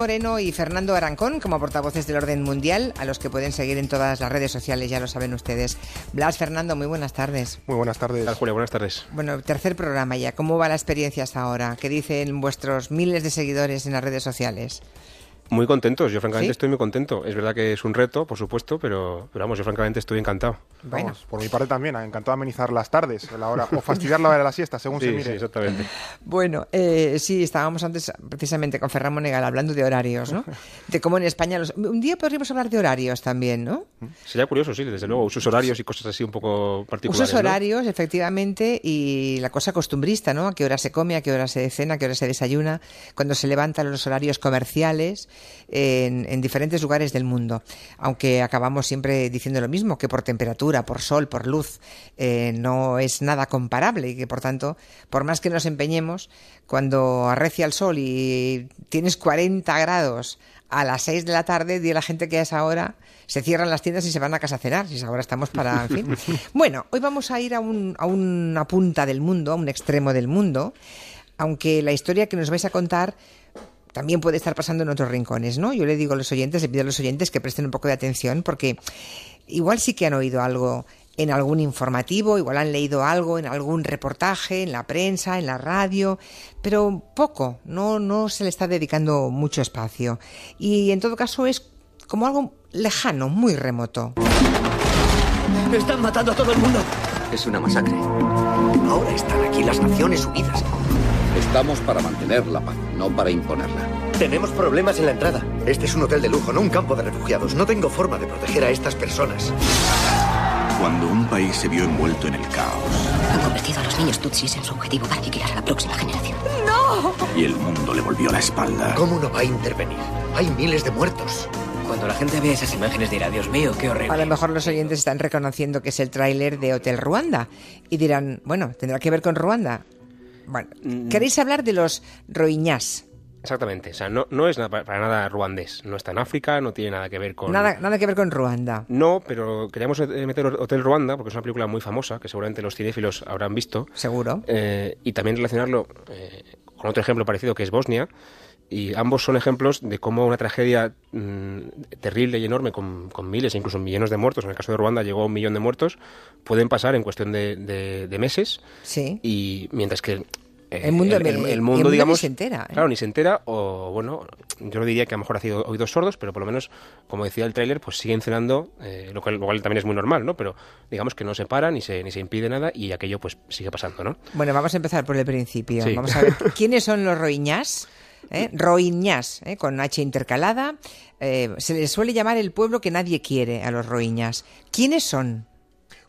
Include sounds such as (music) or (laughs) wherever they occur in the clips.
Moreno y Fernando Arancón como portavoces del orden mundial, a los que pueden seguir en todas las redes sociales, ya lo saben ustedes. Blas, Fernando, muy buenas tardes. Muy buenas tardes. Tal, Julia? Buenas tardes. Bueno, tercer programa ya. ¿Cómo va la experiencia hasta ahora? ¿Qué dicen vuestros miles de seguidores en las redes sociales? Muy contentos, yo francamente ¿Sí? estoy muy contento. Es verdad que es un reto, por supuesto, pero, pero vamos, yo francamente estoy encantado. Bueno, Vamos, por mi parte también, encantado de amenizar las tardes, la hora, o fastidiar la hora de la siesta, según se Sí, mire. sí, exactamente. bueno eh, sí, estábamos antes precisamente con Ferran Monegal hablando de horarios, ¿no? (laughs) De cómo en España... Los... Un día podríamos hablar de horarios también, ¿no? Sería curioso, sí, desde luego, usos horarios y cosas así un poco particulares. Usos ¿no? horarios, efectivamente, y la cosa costumbrista, ¿no? A qué hora se come, a qué hora se cena, a qué hora se desayuna, cuando se levantan los horarios comerciales en, en diferentes lugares del mundo. Aunque acabamos siempre diciendo lo mismo, que por temperatura, por sol, por luz, eh, no es nada comparable y que, por tanto, por más que nos empeñemos, cuando arrecia el sol y tienes 40 grados a las 6 de la tarde, di a la gente que a esa hora se cierran las tiendas y se van a casa a cenar. Si ahora estamos para, en fin. (laughs) Bueno, hoy vamos a ir a, un- a una punta del mundo, a un extremo del mundo, aunque la historia que nos vais a contar también puede estar pasando en otros rincones, ¿no? Yo le digo a los oyentes, le pido a los oyentes que presten un poco de atención porque igual sí que han oído algo en algún informativo, igual han leído algo en algún reportaje, en la prensa, en la radio, pero poco, no, no se le está dedicando mucho espacio. Y en todo caso es como algo lejano, muy remoto. Están matando a todo el mundo. Es una masacre. Ahora están aquí las Naciones Unidas. Estamos para mantener la paz, no para imponerla. Tenemos problemas en la entrada. Este es un hotel de lujo, no un campo de refugiados. No tengo forma de proteger a estas personas. Cuando un país se vio envuelto en el caos Han convertido a los niños tutsis en su objetivo para aniquilar a la próxima generación. y el mundo le volvió la espalda, ¿Cómo no va a intervenir? Hay miles de muertos. Cuando la gente ve esas imágenes dirá, Dios mío, qué horrible. A lo mejor los oyentes están reconociendo que es el tráiler de Hotel Ruanda y dirán, bueno, ¿tendrá que ver con Ruanda? Bueno, ¿queréis hablar de los roiñás? Exactamente, o sea, no, no es nada- para, para nada ruandés. No está en África, no tiene nada que ver con... Nada, nada que ver con Ruanda. No, pero queríamos eh, meter Hotel Ruanda, porque es una película muy famosa, que seguramente los cinéfilos habrán visto. Seguro. Eh, y también relacionarlo eh, con otro ejemplo parecido que es Bosnia. Y ambos son ejemplos de cómo una tragedia mm, terrible y enorme, con, con miles e incluso millones de muertos, en el caso de Ruanda llegó a un millón de muertos, pueden pasar en cuestión de, de- de meses. Sí. Y mientras que eh, El mundo- el, el- el mundo, mundo ni digamos, se entera, ¿eh? Claro, ni se entera, o bueno, yo no diría que a lo mejor ha sido oídos sordos, pero por lo menos, como decía el tráiler, pues siguen cenando, eh, lo, cual, lo cual también es muy normal, ¿no? Pero digamos que no se para, ni se, ni se impide nada, y aquello pues sigue pasando, ¿no? Bueno, vamos a empezar por el principio. Sí. Vamos a ver (laughs) quiénes son los roiñás. ¿Eh? ¿eh? con H intercalada. Eh, se les suele llamar el pueblo que nadie quiere a los roiñás. ¿Quiénes son?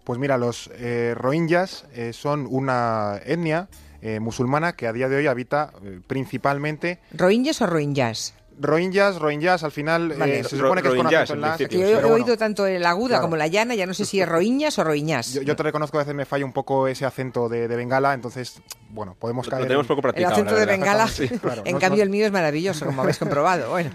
Pues mira, los eh, rohingyas eh, son una etnia eh, musulmana que a día de hoy habita eh, principalmente ¿Roiñas o roiñás? rohingyas, rohingyas, al final eh, se supone que es con Rohingyas, acento en la, principio, yo he bueno, oído tanto el aguda claro. como la llana, ya no sé si es roiñas o roiñás. yo, yo te reconozco que a veces me falla un poco ese acento de, de Bengala, entonces, bueno, podemos Lo caer... tenemos en- poco el practicado. acento la de. Bengala, Sí, (laughs) claro. en No- cambio no- el mío es maravilloso, como habéis comprobado. (laughs) Bueno,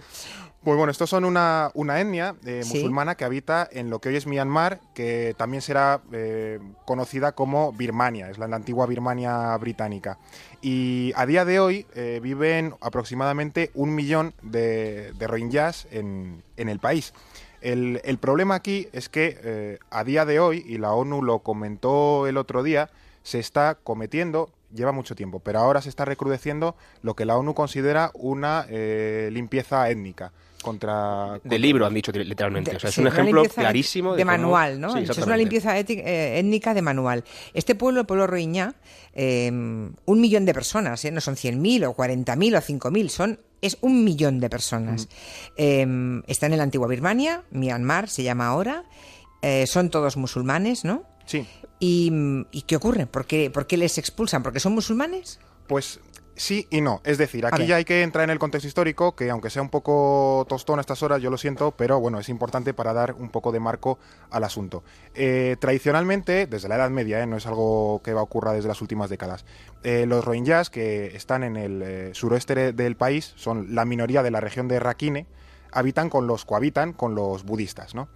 Pues bueno, estos son una, una etnia eh, Sí. musulmana que habita en lo que hoy es Myanmar, que también será eh, conocida como Birmania, es la, la antigua Birmania británica. Y a día de hoy eh, viven aproximadamente un millón de, de rohingyas en, en el país. El, el problema aquí es que eh, a día de hoy, y la ONU lo comentó el otro día, se está cometiendo, lleva mucho tiempo, pero ahora se está recrudeciendo lo que la ONU considera una eh, limpieza étnica contra... De libro, han dicho literalmente. O sea, es Sí, un ejemplo clarísimo de, manual, ¿no? Sí, es una limpieza eh, étnica de manual. Este pueblo, el pueblo roiñá, eh, un millón de personas, ¿eh? no son 100.000 o 40.000 o 5.000, son es un millón de personas. Eh, está en la antigua Birmania, Myanmar se llama ahora, eh, son todos musulmanes, ¿no? Sí, ¿Y, ¿y qué ocurre? ¿Por qué, por qué les expulsan? ¿Porque son musulmanes? pues sí y no. Es decir, aquí ya hay que entrar en el contexto histórico, que aunque sea un poco tostón a estas horas, yo lo siento, pero bueno, es importante para dar un poco de marco al asunto. Eh, tradicionalmente, desde la Edad Media, eh, no es algo que va a ocurrir desde las últimas décadas, eh, los rohingyas que están en el suroeste del país, son la minoría de la región de Rakhine, habitan con los cohabitan con los budistas, ¿no?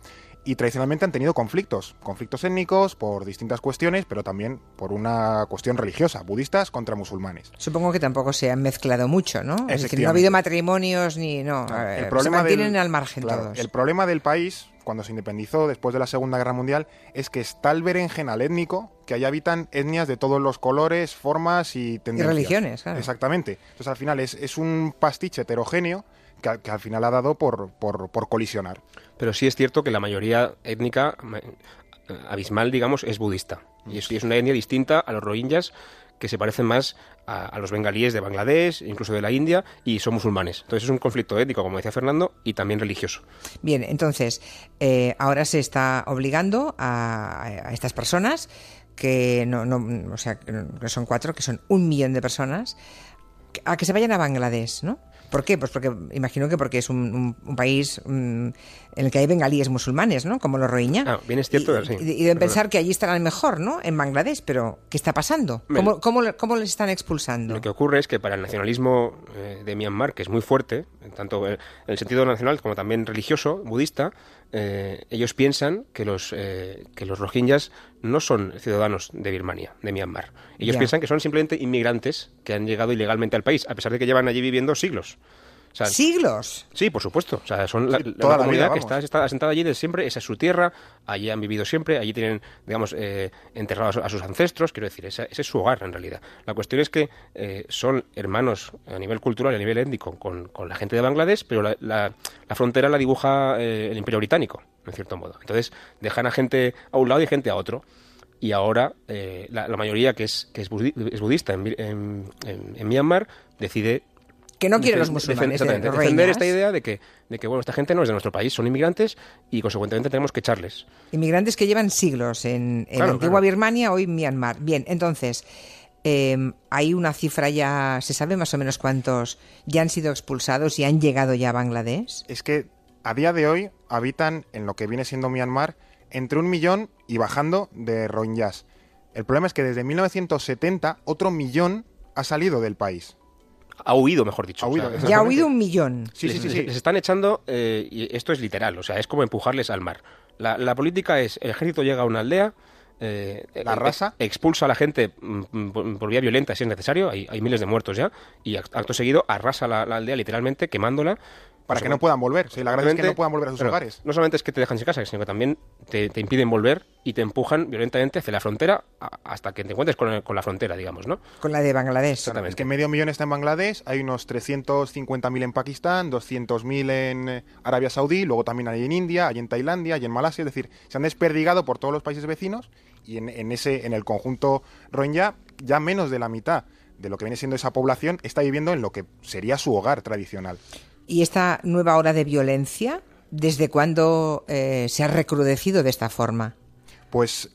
Y tradicionalmente han tenido conflictos, conflictos étnicos por distintas cuestiones, pero también por una cuestión religiosa, budistas contra musulmanes. Supongo que tampoco se han mezclado mucho, ¿no? Es decir, no ha habido matrimonios ni no, el problema se mantienen al margen todos. El problema del país cuando se independizó después de la Segunda Guerra Mundial es que está el berenjenal étnico que allí habitan etnias de todos los colores, formas y tendencias. Y religiones, claro. Exactamente. Entonces al final es, es un pastiche heterogéneo que, al final ha dado por, por, por, colisionar. Pero sí es cierto que la mayoría étnica eh, abismal, digamos, es budista. Y es, es una etnia distinta a los rohingyas que se parecen más a, los bengalíes de Bangladesh, incluso de la India, y son musulmanes. Entonces es un conflicto étnico, como decía Fernando, y también religioso. Bien, entonces, eh, ahora se está obligando a, a estas personas que no, no, o sea, que son cuatro, que son un millón de personas, a que se vayan a Bangladesh, ¿no? ¿Por qué? Pues porque imagino que porque es un, país mm, en el que hay bengalíes musulmanes, ¿no? Como los rohingya. Ah, bien es cierto, y, sí. Y, de pensar que allí estarán mejor, ¿no? En Bangladesh, pero ¿qué está pasando? ¿Cómo, cómo, les están expulsando? Lo que ocurre es que para el nacionalismo eh, de Myanmar, que es muy fuerte, tanto en el sentido nacional como también religioso, budista, eh, ellos piensan que los, eh, que los rohingyas no son ciudadanos de Birmania, de Myanmar. Ellos piensan que son simplemente inmigrantes que han llegado ilegalmente al país, a pesar de que llevan allí viviendo siglos. ¿Siglos? Sí, por supuesto. O sea, son la, toda la, comunidad que está, asentada allí desde siempre, esa es su tierra, allí han vivido siempre, allí tienen, digamos, eh, enterrados a sus ancestros, quiero decir, ese, es su hogar en realidad. La cuestión es que eh, son hermanos a nivel cultural y a nivel étnico con, la gente de Bangladesh, pero la, frontera la dibuja eh, el Imperio Británico, en cierto modo. Entonces, dejan a gente a un lado y gente a otro y ahora la, mayoría que es que es, budista en, en, Myanmar decide que no quieren los musulmanes. defender esta idea de que, de que, bueno, esta gente no es de nuestro país, son inmigrantes y consecuentemente tenemos que echarles. Inmigrantes que llevan siglos en, en antigua Birmania, hoy Myanmar. Bien, entonces, em, hay una cifra ya, ¿se sabe más o menos cuántos ya han sido expulsados y han llegado ya a Bangladesh? Es que a día de hoy habitan en lo que viene siendo Myanmar entre un millón y bajando de rohingyas. El problema es que desde 1970 otro millón ha salido del país ha huido, mejor dicho. ya ha huido un millón. Sí, sí, sí, Les están echando, eh, y esto es literal, o sea, es como empujarles al mar. La, política es, el ejército llega a una aldea, eh, la raza expulsa a la gente mm, mm, por, vía violenta si es necesario, hay, miles de muertos ya, y acto seguido arrasa la aldea literalmente quemándola para que no puedan volver. Sí, la gracia es que no puedan volver a sus hogares. No solamente es que te dejan sin casa, sino que también te, impiden volver y te empujan violentamente hacia la frontera hasta que te encuentres con, la frontera, digamos, ¿no? Con la de Bangladesh. Exactamente. Es que medio millón está en Bangladesh, hay unos 350.000 en Pakistán, 200.000 en eh, Arabia Saudí, luego también hay en India, hay en Tailandia, hay en Malasia, es decir, se han desperdigado por todos los países vecinos y en, ese, en el conjunto Rohingya ya menos de la mitad de lo que viene siendo esa población está viviendo en lo que sería su hogar tradicional. ¿Y esta nueva hora de violencia, desde cuándo eh, se ha recrudecido de esta forma? Pues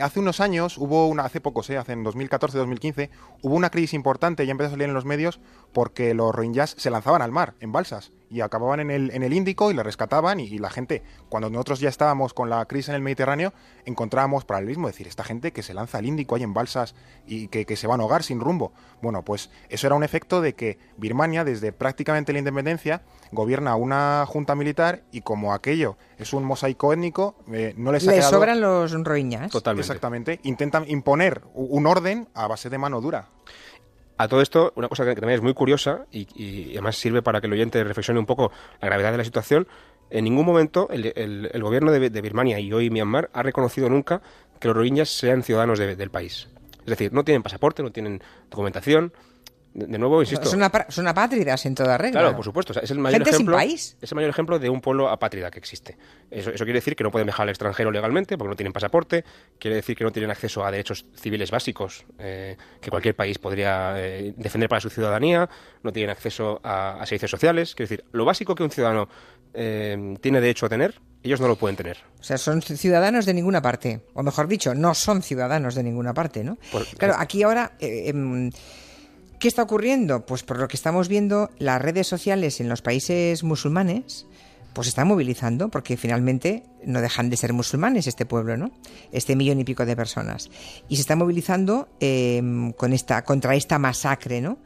hace unos años hubo una, hace pocos, eh, hace en 2014-2015, hubo una crisis importante, ya empezó a salir en los medios, porque los rohingyas se lanzaban al mar, en balsas, y acababan en el, en el Índico y le rescataban, y, la gente, cuando nosotros ya estábamos con la crisis en el Mediterráneo, encontrábamos paralelismo, es decir, esta gente que se lanza al Índico ahí en balsas y que, que se van a hogar sin rumbo. Bueno, pues eso era un efecto de que Birmania, desde prácticamente la independencia, gobierna una junta militar y como aquello es un mosaico étnico, eh, no les ha Les sobran los rohiñas. Totalmente. Exactamente. Intentan imponer un orden a base de mano dura. A todo esto, una cosa que también es muy curiosa y, además sirve para que el oyente reflexione un poco la gravedad de la situación, en ningún momento el, gobierno de, Birmania y hoy Myanmar ha reconocido nunca que los rohingyas sean ciudadanos del país. Es decir, no tienen pasaporte, no tienen documentación, de, nuevo, insisto. Son, son apátridas en toda regla. Claro, por supuesto. es el mayor ejemplo. Es el mayor ejemplo de un pueblo apátrida que existe. Eso, quiere decir que no pueden viajar al extranjero legalmente porque no tienen pasaporte. Quiere decir que no tienen acceso a derechos civiles básicos eh, que cualquier país podría eh, defender para su ciudadanía. No tienen acceso a, servicios sociales. Quiere decir, lo básico que un ciudadano eh, tiene derecho a tener, ellos no lo pueden tener. O sea, son ciudadanos de ninguna parte. O mejor dicho, no son ciudadanos de ninguna parte, ¿no? claro, aquí ahora. ¿Qué está ocurriendo? Pues por lo que estamos viendo, las redes sociales en los países musulmanes pues están movilizando porque finalmente no dejan de ser musulmanes este pueblo, ¿no? Este millón y pico de personas. Y se está movilizando em, contra esta masacre, ¿no?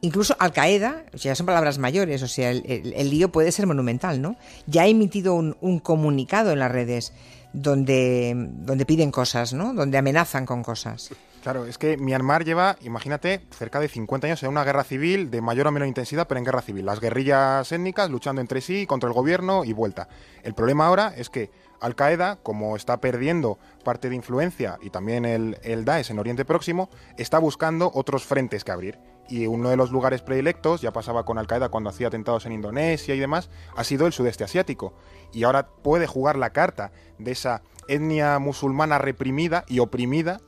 Incluso Al Qaeda, ya son palabras mayores, o sea, el, lío puede ser monumental, ¿no? Ya ha emitido un comunicado en las redes donde, donde piden cosas, ¿no? Donde amenazan con cosas. Claro, es que Myanmar lleva, imagínate, cerca de 50 años en una guerra civil de mayor o menor intensidad, pero en guerra civil. Las guerrillas étnicas luchando entre sí contra el gobierno y vuelta. El problema ahora es que Al Qaeda, como está perdiendo parte de influencia y también el, el Daesh en Oriente Próximo, está buscando otros frentes que abrir. Y uno de los lugares predilectos, ya pasaba con Al Qaeda cuando hacía atentados en Indonesia y demás, ha sido el sudeste asiático. Y ahora puede jugar la carta de esa etnia musulmana reprimida y oprimida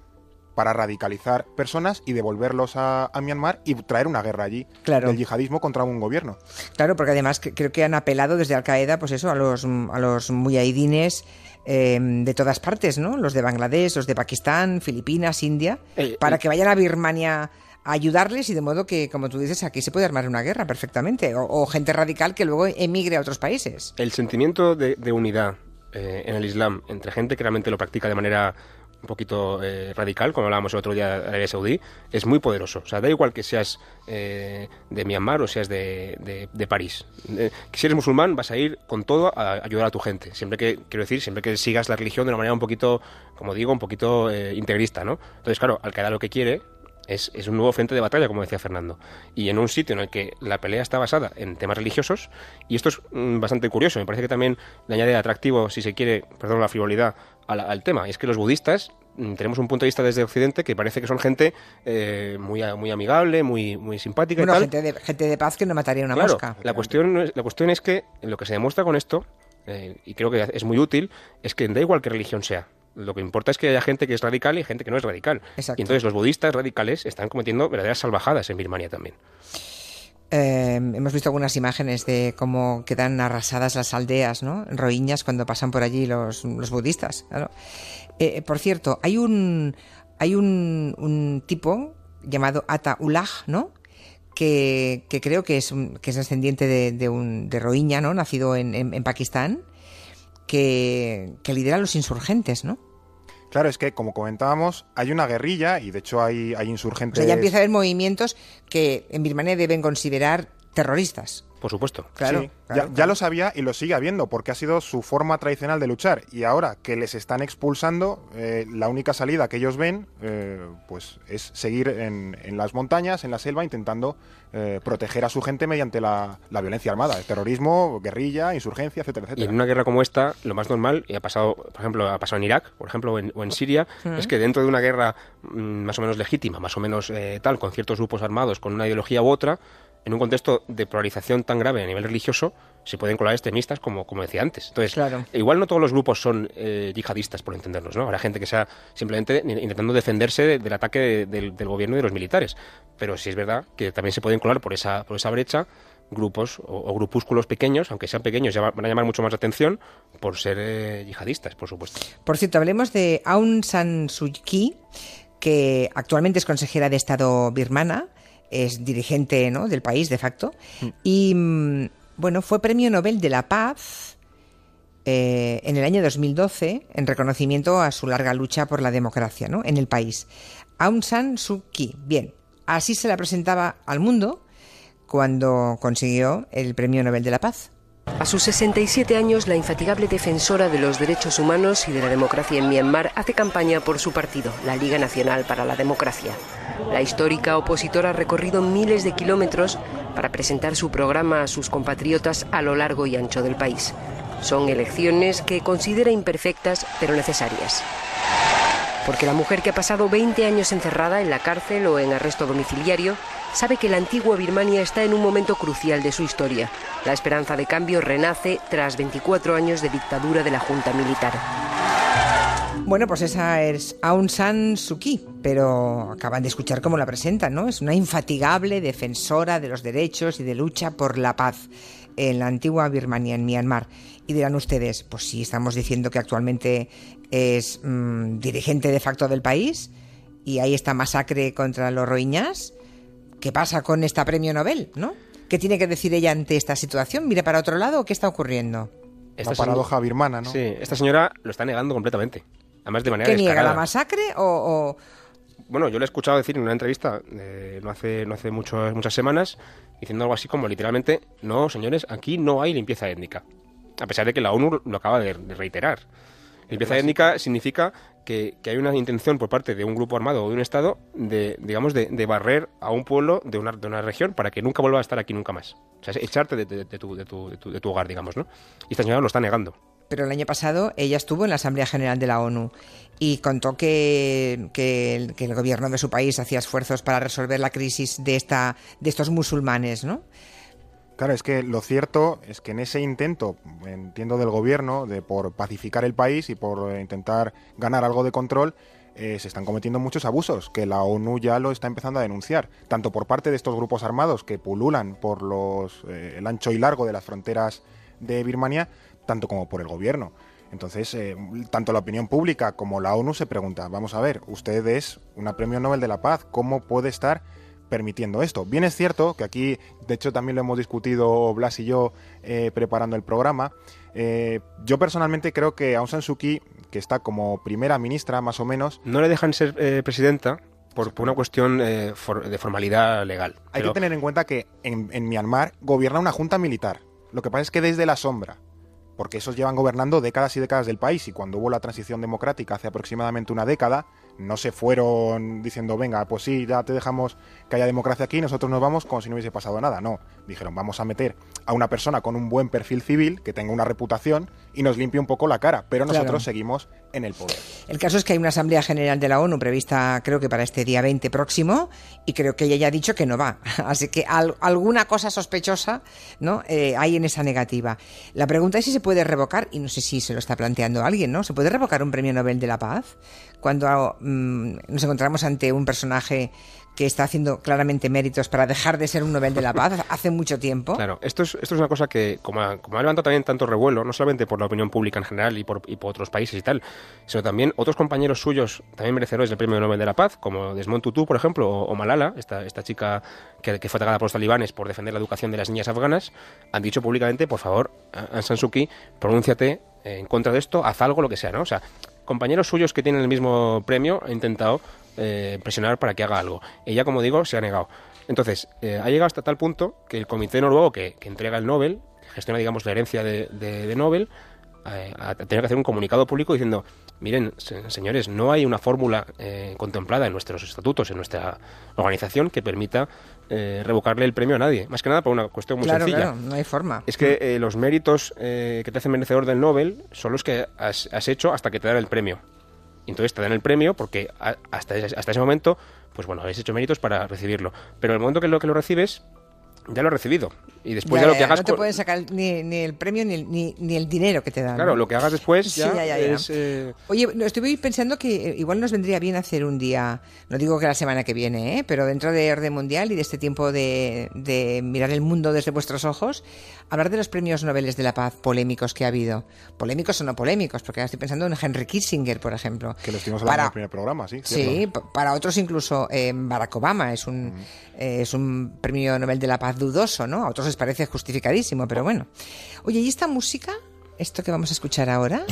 para radicalizar personas y devolverlos a, a Myanmar y traer una guerra allí Claro. del yihadismo contra un gobierno. Claro, porque además creo que han apelado desde Al Qaeda, pues eso, a los, a los muyahidines eh, de todas partes, ¿no? Los de Bangladesh, los de Pakistán, Filipinas, India, Eh, para eh. que vayan a Birmania ayudarles y de modo que, como tú dices, aquí se puede armar una guerra perfectamente. O, gente radical que luego emigre a otros países. El sentimiento de, unidad eh, en el Islam entre gente que realmente lo practica de manera un poquito eh, radical, como hablábamos el otro día de Arabia Saudí, es muy poderoso. O sea, da igual que seas eh, de Myanmar o seas de, de- París. Si eres musulmán vas a ir con todo a ayudar a tu gente. Siempre que, quiero decir, siempre que sigas la religión de una manera un poquito, como digo, un poquito integrista, ¿no? Entonces, claro, Al lo que quiere es, es un nuevo frente de batalla, como decía Fernando. Y en un sitio en el que la pelea está basada en temas religiosos, y esto es mm, bastante curioso, me parece que también le añade atractivo, si se quiere, perdón, la frivolidad al, al tema. Y es que los budistas mm, tenemos un punto de vista desde Occidente que parece que son gente eh, muy, muy amigable, muy, muy simpática Bueno, y tal. gente de, gente de paz que no mataría una Claro, mosca. La cuestión, la cuestión es que lo que se demuestra con esto, eh, y creo que es muy útil, es que da igual qué religión sea. Lo que importa es que haya gente que es radical y gente que no es radical. Exacto. Y entonces los budistas radicales están cometiendo verdaderas salvajadas en Birmania también. Eh, hemos visto algunas imágenes de cómo quedan arrasadas las aldeas, ¿no? Rohiñas cuando pasan por allí los, los budistas. claro. Eh, por cierto, hay un hay un, un tipo llamado Ata Ullah, ¿no? Que, que creo que es, un- que es descendiente de, de un de Rohingya, ¿no? Nacido en, en- en Pakistán, que, que lidera a los insurgentes, ¿no? Claro, es que como comentábamos, hay una guerrilla y de hecho hay, hay O insurgentes. sea, ya empieza a haber movimientos que en Birmania deben considerar terroristas. Por supuesto. Claro, Sí, claro, ya, lo sabía y lo sigue habiendo porque ha sido su forma tradicional de luchar y ahora que les están expulsando, eh, la única salida que ellos ven eh, pues es seguir en, en las montañas, en la selva, intentando eh, proteger a su gente mediante la, la violencia armada, el terrorismo, guerrilla, insurgencia, etcétera, Y etcétera. en una guerra como esta, lo más normal, y ha pasado, por ejemplo, ha pasado en Irak, por ejemplo, o en, o en Siria, es que dentro de una guerra mm, más o menos legítima, más o menos eh, tal, con ciertos grupos armados, con una ideología u otra, en un contexto de polarización tan grave a nivel religioso, se pueden colar extremistas, como, como decía antes. Entonces, Claro. igual no todos los grupos son eh, yihadistas, por entendernos, ¿no? Habrá gente que sea simplemente intentando defenderse de- del ataque de- del, del gobierno y de los militares. Pero sí es verdad que también se pueden colar por esa, por esa brecha grupos o, o grupúsculos pequeños, aunque sean pequeños, ya va- van a llamar mucho más la atención por ser eh, yihadistas, por supuesto. Por cierto, hablemos de Aung San Suu Kyi, que actualmente es consejera de Estado birmana, es dirigente ¿no? del país de facto, y mm, bueno, fue premio Nobel de la Paz eh, en el año 2012 en reconocimiento a su larga lucha por la democracia ¿no? en el país. Aung San Suu Kyi, bien, así se la presentaba al mundo cuando consiguió el premio Nobel de la Paz. A sus 67 años, la infatigable defensora de los derechos humanos y de la democracia en Myanmar hace campaña por su partido, la Liga Nacional para la Democracia. La histórica opositora ha recorrido miles de kilómetros para presentar su programa a sus compatriotas a lo largo y ancho del país. Son elecciones que considera imperfectas pero necesarias. Porque la mujer que ha pasado 20 años encerrada en la cárcel o en arresto domiciliario sabe que la antigua Birmania está en un momento crucial de su historia. La esperanza de cambio renace tras 24 años de dictadura de la Junta Militar. Bueno, pues esa es Aung San Suu Kyi, pero acaban de escuchar cómo la presentan, ¿no? Es una infatigable defensora de los derechos y de lucha por la paz en la antigua Birmania, en Myanmar. Y dirán ustedes, pues sí, estamos diciendo que actualmente es mm, dirigente de facto del país y hay esta masacre contra los rohiñas. ¿Qué pasa con esta premio Nobel, no? ¿Qué tiene que decir ella ante esta situación? ¿Mira para otro lado o qué está ocurriendo? La paradoja birmana, ¿no? Sí, esta señora lo está negando completamente. Además, de manera ¿Que niega la masacre o, o- bueno, yo le he escuchado decir en una entrevista eh, no hace, no hace mucho, muchas semanas, diciendo algo así como literalmente, no, señores, aquí no hay limpieza étnica. A pesar de que la ONU lo acaba de, reiterar. Limpieza étnica significa que, que hay una intención por parte de un grupo armado o de un Estado de, digamos, de, de barrer a un pueblo de una, de una región para que nunca vuelva a estar aquí nunca más. O sea, es echarte de, tu, de, tu, de, tu, de tu hogar, digamos, ¿no? Y esta señora lo está negando. Pero el año pasado ella estuvo en la Asamblea General de la ONU y contó que, que el, gobierno de su país hacía esfuerzos para resolver la crisis de, esta, de estos musulmanes, ¿no? Claro, es que lo cierto es que en ese intento, entiendo, del gobierno de por pacificar el país y por intentar ganar algo de control, eh, se están cometiendo muchos abusos, que la ONU ya lo está empezando a denunciar, tanto por parte de estos grupos armados que pululan por los, eh, el ancho y largo de las fronteras de Birmania, tanto como por el gobierno. Entonces, eh, tanto la opinión pública como la ONU se pregunta, vamos a ver, usted es una premio Nobel de la Paz, ¿cómo puede estar permitiendo esto? Bien es cierto que aquí, de hecho también lo hemos discutido Blas y yo eh, preparando el programa, eh, yo personalmente creo que Aung San Suu Kyi, que está como primera ministra más o menos, No le dejan ser presidenta por, por una cuestión for- de formalidad legal. hay Pero- que tener en cuenta que en, en Myanmar gobierna una junta militar. Lo que pasa es que desde la sombra, porque esos llevan gobernando décadas y décadas del país y cuando hubo la transición democrática hace aproximadamente una década, no se fueron diciendo, venga, pues sí, ya te dejamos que haya democracia aquí, nosotros nos vamos como si no hubiese pasado nada. No, dijeron, vamos a meter a una persona con un buen perfil civil, que tenga una reputación y nos limpie un poco la cara, pero nosotros Claro. seguimos en el poder. El caso es que hay una Asamblea General de la ONU prevista, creo que para este día 20 próximo, y creo que ella ya ha dicho que no va. (laughs) Así que al- alguna cosa sospechosa ¿no? Eh, hay en esa negativa. La pregunta es si se puede revocar, y no sé si se lo está planteando alguien, ¿no? ¿Se puede revocar un premio Nobel de la Paz cuando mm, nos encontramos ante un personaje que está haciendo claramente méritos para dejar de ser un Nobel de la Paz (laughs) hace mucho tiempo? Claro, esto es, esto es una cosa que, como ha, como ha levantado también tanto revuelo, no solamente por la opinión pública en general y por, y por otros países y tal, sino también otros compañeros suyos, también merecedores del Premio Nobel de la Paz, como Desmond Tutu, por ejemplo, o, o Malala, esta, esta chica que, que fue atacada por los talibanes por defender la educación de las niñas afganas, han dicho públicamente, por favor, Aung San Suu Kyi, pronúnciate en contra de esto, haz algo, lo que sea, ¿no? O sea, compañeros suyos que tienen el mismo premio han intentado eh, presionar para que haga algo. Ella, como digo, se ha negado. Entonces, eh, ha llegado hasta tal punto que el comité noruego que, entrega el Nobel, gestiona, digamos, la herencia de, Nobel, eh, ha tenido que hacer un comunicado público diciendo, miren, se- señores, no hay una fórmula eh, contemplada en nuestros estatutos, en nuestra organización, que permita eh, revocarle el premio a nadie. Más que nada por una cuestión muy claro, sencilla. claro, no hay forma. Es que eh, los méritos eh, que te hacen merecedor del Nobel son los que has, has hecho hasta que te dan el premio. Y Entonces te dan el premio porque a- hasta ese, hasta ese momento, pues bueno, habéis hecho méritos para recibirlo. Pero en el momento que lo, que lo recibes, ya lo has recibido. Y después Ya, ya lo que hagas no te pueden sacar ni, ni el premio ni, el- ni, ni el dinero que te dan. Claro, ¿no? lo que hagas después (laughs) ya, es... eh, Oye, no, estuve pensando que eh, igual nos vendría bien hacer un día, no digo que la semana que viene, ¿eh? pero dentro de Orden Mundial y de este tiempo de, de mirar el mundo desde vuestros ojos, hablar de los premios Nobel de la Paz polémicos que ha habido. Polémicos o no polémicos, porque ahora estoy pensando en Henry Kissinger, por ejemplo. Que lo estuvimos hablando Para- en el primer programa, sí. Sí, cierto. para otros incluso eh, Barack Obama es un, eh, es un premio Nobel de la Paz dudoso, ¿no? A otros les parece justificadísimo, pero bueno. Oye, ¿y esta música? Esto que vamos a escuchar ahora.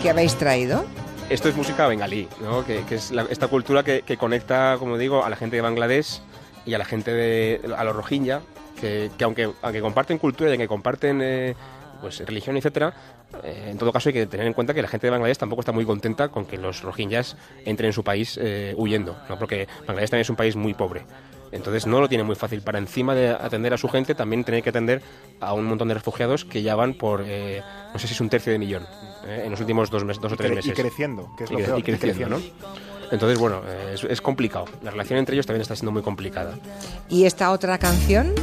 ¿Qué habéis traído? Esto es música bengalí, ¿no? que, que es la- esta cultura que, que conecta, como digo, a la gente de Bangladesh y a la gente de a los rohingya, que, que aunque, aunque comparten cultura y aunque comparten eh, pues religión, etcétera, eh, en todo caso hay que tener en cuenta que la gente de Bangladesh tampoco está muy contenta con que los rohingyas entren en su país eh, huyendo, ¿no? porque Bangladesh también es un país muy pobre. Entonces no lo tiene muy fácil para encima de atender a su gente también tener que atender a un montón de refugiados que ya van por eh, no sé si es un tercio de millón eh, en los últimos dos, mes- dos o tres meses y creciendo, que es lo peor, y y creciendo, ¿no? Entonces, bueno, eh, es, es complicado. La relación entre ellos también está siendo muy complicada. ¿Y esta otra canción?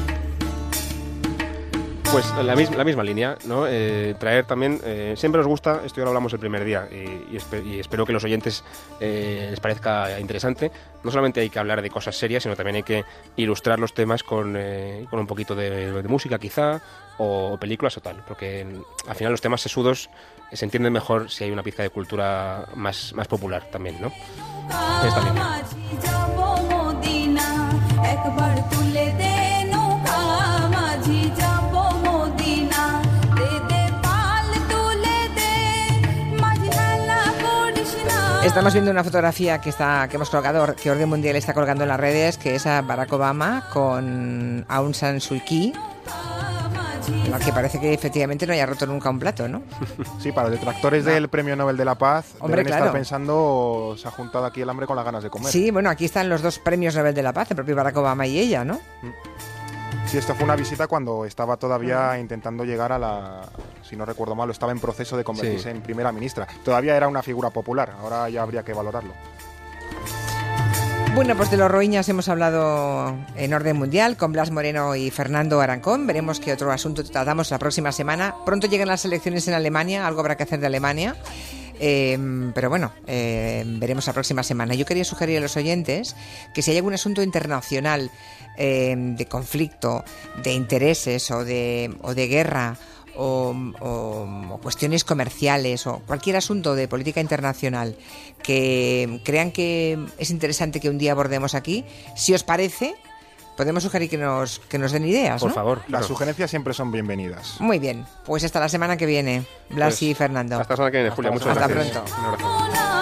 Pues la misma, la misma línea, ¿no? Eh, traer también, eh, siempre nos gusta, esto ya lo hablamos el primer día y, y espe- y espero que los oyentes eh, les parezca interesante. No solamente hay que hablar de cosas serias, sino también hay que ilustrar los temas con, con un poquito de, música quizá o, películas o tal, porque mm, al final los temas sesudos se entienden mejor si hay una pizca de cultura más, más popular también, ¿no? Esta. Estamos viendo una fotografía que está que hemos colgado, que Orden Mundial está colgando en las redes, que es a Barack Obama con Aung San Suu Kyi. Que parece que efectivamente no haya roto nunca un plato, ¿no? (laughs) Sí, para los detractores del Premio Nobel de la Paz Hombre, deben claro. estar pensando, se ha juntado aquí el hambre con las ganas de comer. Sí, bueno, aquí están los dos premios Nobel de la Paz, el propio Barack Obama y ella, ¿no? Sí, esto fue una visita cuando estaba todavía intentando llegar a la, si no recuerdo mal, estaba en proceso de convertirse Sí. en primera ministra. Todavía era una figura popular, ahora ya habría que valorarlo. Bueno, pues de los roiñas hemos hablado en orden mundial con Blas Moreno y Fernando Arancón. Veremos qué otro asunto tratamos la próxima semana. Pronto llegan las elecciones en Alemania, algo habrá que hacer de Alemania. Eh, pero bueno, eh, veremos la próxima semana. Yo quería sugerir a los oyentes que si hay algún asunto internacional eh, de conflicto, de intereses o de, o de guerra o- o cuestiones comerciales o cualquier asunto de política internacional que crean que es interesante que un día abordemos aquí, si os parece, podemos sugerir que nos, que nos den ideas. Por ¿no? favor. Las sugerencias siempre son bienvenidas. Muy bien, pues hasta la semana que viene, Blas Pues, y Fernando. Hasta la semana que viene, Julia. Muchas Hasta gracias. pronto. Un abrazo.